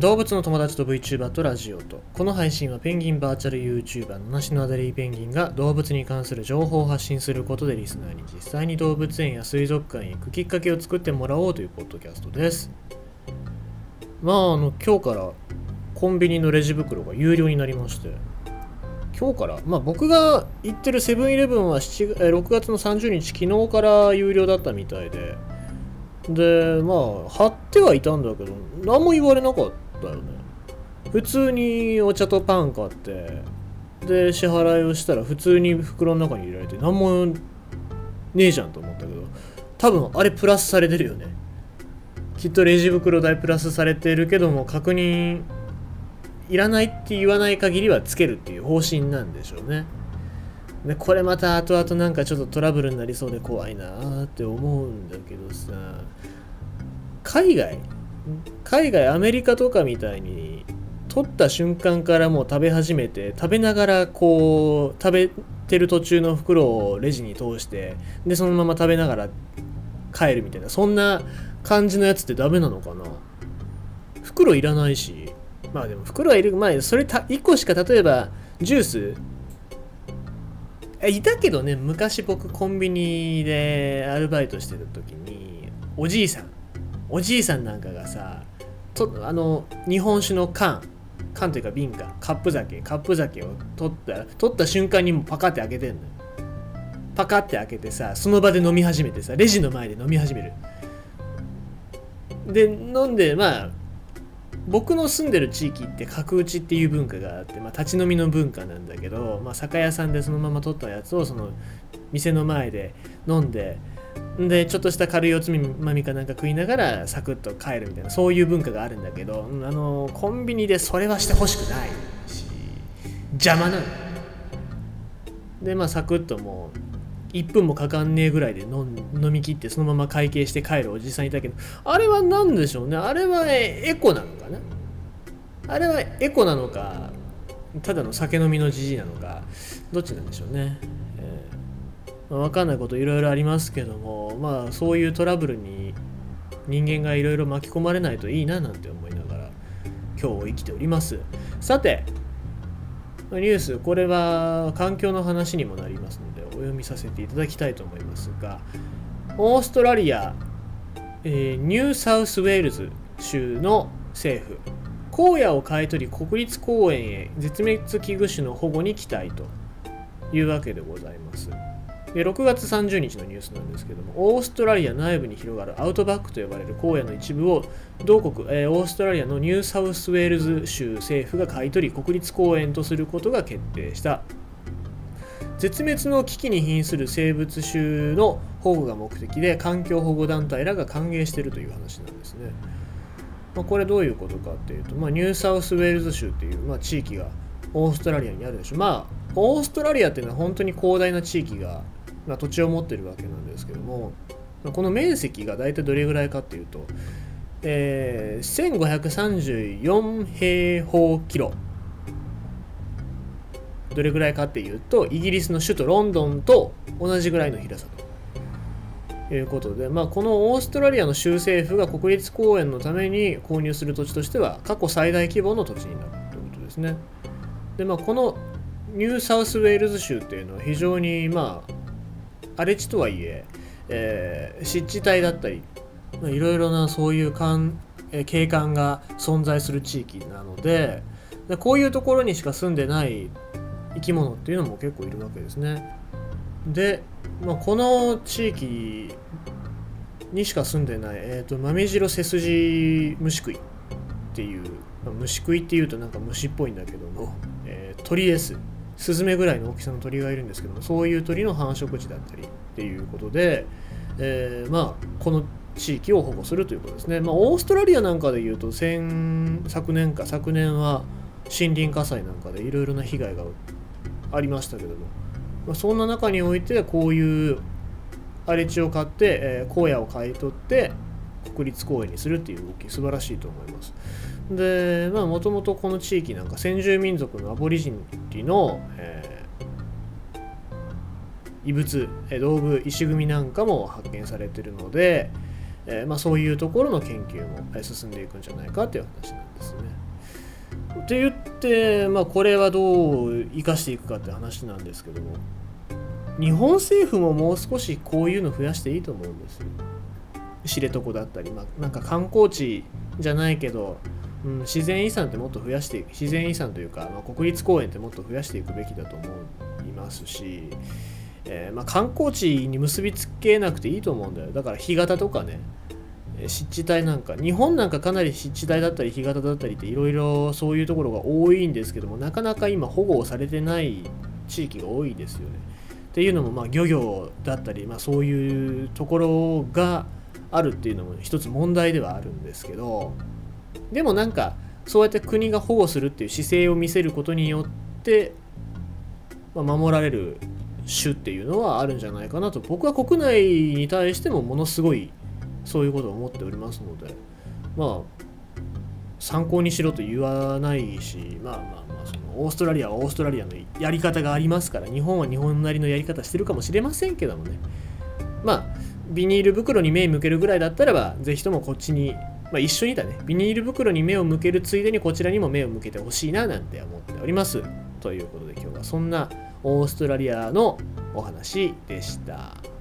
動物の友達と VTuber とラジオとこの配信はペンギンバーチャル YouTuber のなしのアデリーペンギンが動物に関する情報を発信することでリスナーに実際に動物園や水族館へ行くきっかけを作ってもらおうというポッドキャストです。まああの今日からコンビニのレジ袋が有料になりまして今日からまあ僕が行ってるセブンイレブンは7 6月の30日昨日から有料だったみたいで。でまあ貼ってはいたんだけど何も言われなかったよ。ね普通にお茶とパン買ってで支払いをしたら普通に袋の中に入れられて何もねえじゃんと思ったけど多分あれプラスされてるよね。きっとレジ袋代プラスされてるけども確認いらないって言わない限りはつけるっていう方針なんでしょうね。でこれまた後々なんかちょっとトラブルになりそうで怖いなーって思うんだけどさ海外海外アメリカとかみたいに取った瞬間からもう食べ始めて食べながらこう食べてる途中の袋をレジに通してでそのまま食べながら帰るみたいな。そんな感じのやつってダメなのかな？袋いらないし。まあでも袋はいる。前それた1個しか例えばジュース。いたけどね昔僕コンビニでアルバイトしてた時におじいさん。おじいさんなんかがさとあの日本酒の缶。缶というか瓶かカップ酒。カップ酒を取った取った瞬間にもパカって開けてんのよ。パカって開けてさその場で飲み始めてさレジの前で飲み始める。で飲んでまあ僕の住んでる地域って角打ちっていう文化があって、まあ、立ち飲みの文化なんだけど、まあ、酒屋さんでそのまま取ったやつをその店の前で飲んででちょっとした軽いおつまみかなんか食いながらサクッと帰るみたいなそういう文化があるんだけどあのコンビニでそれはしてほしくないし邪魔なの。でまあサクッともう1分もかかんねえぐらいで飲み切ってそのまま会計して帰るおじさんいたけどあれは何でしょうね？あれはエコなのかな？あれはエコなのかただの酒飲みのじじいなのかどっちなんでしょうね、分かんないこといろいろありますけどもまあそういうトラブルに人間がいろいろ巻き込まれないといいななんて思いながら今日を生きておりますさてニュースこれは環境の話にもなりますのでお読みさせていただきたいと思いますがオーストラリア、えー、ニューサウスウェールズ州の政府荒野を買い取り国立公園へ絶滅危惧種の保護に期待というわけでございます。で6月30日のニュースなんですけどもオーストラリア内部に広がるアウトバックと呼ばれる荒野の一部を同国、えー、オーストラリアのニューサウスウェールズ州政府が買い取り国立公園とすることが決定した。絶滅の危機に瀕する生物種の保護が目的で環境保護団体らが歓迎しているという話なんですね、まあ、これどういうことかっていうと、まあ、ニューサウスウェールズ州っていう、まあ、地域がオーストラリアにあるでしょ。まあオーストラリアっていうのは本当に広大な地域がまあ、土地を持ってるわけなんですけどもこの面積が大体どれぐらいかっていうと、えー、1534平方キロどれぐらいかっていうとイギリスの首都ロンドンと同じぐらいの広さということで、まあ、このオーストラリアの州政府が国立公園のために購入する土地としては過去最大規模の土地になるということですね。でまあ、このニューサウスウェールズ州っていうのは非常にまあ荒れ地とはいええー、湿地帯だったりいろいろなそういう感、景観が存在する地域なのででこういうところにしか住んでない生き物っていうのも結構いるわけですね。で、まあ、この地域にしか住んでない、えーと、豆白背筋虫食いっていう、まあ、虫食いっていうとなんか虫っぽいんだけども、えー、鳥です。スズメぐらいの大きさの鳥がいるんですけどもそういう鳥の繁殖地だったりっていうことで、えー、まあこの地域を保護するということですね、まあ、オーストラリアなんかでいうと先昨年か昨年は森林火災なんかでいろいろな被害がありましたけども、まあ、そんな中においてこういう荒れ地を買って、えー、荒野を買い取って国立公園にするっていう動き素晴らしいと思います。でまあもともとこの地域なんか先住民族のアボリジニの、えー、遺物道具石組みなんかも発見されてるので、えー、まあ、そういうところの研究も進んでいくんじゃないかという話なんですね。って言って、まあ、これはどう生かしていくかって話なんですけども日本政府ももう少しこういうの増やしていいと思うんですよ。知床だったり、まあ、なんか観光地じゃないけど、うん、自然遺産ってもっと増やしていく自然遺産というか、まあ、国立公園ってもっと増やしていくべきだと思いますし、えー、まあ、観光地に結びつけなくていいと思うんだよだから干潟とかね湿地帯なんか日本なんかかなり湿地帯だったり干潟だったりっていろいろそういうところが多いんですけどもなかなか今保護をされてない地域が多いですよね。っていうのもまあ漁業だったり、まあ、そういうところがあるっていうのも一つ問題ではあるんですけどでもなんかそうやって国が保護するっていう姿勢を見せることによって、まあ、守られる種っていうのはあるんじゃないかなと。僕は国内に対してもものすごいそういうことを思っておりますのでまあ参考にしろと言わないしまあまあまあそのオーストラリアはオーストラリアのやり方がありますから日本は日本なりのやり方してるかもしれませんけどもね。まあビニール袋に目向けるぐらいだったらばぜひともこっちに、まあ、一緒にだねビニール袋に目を向けるついでにこちらにも目を向けてほしいななんて思っておりますということで今日はそんなオーストラリアのお話でした。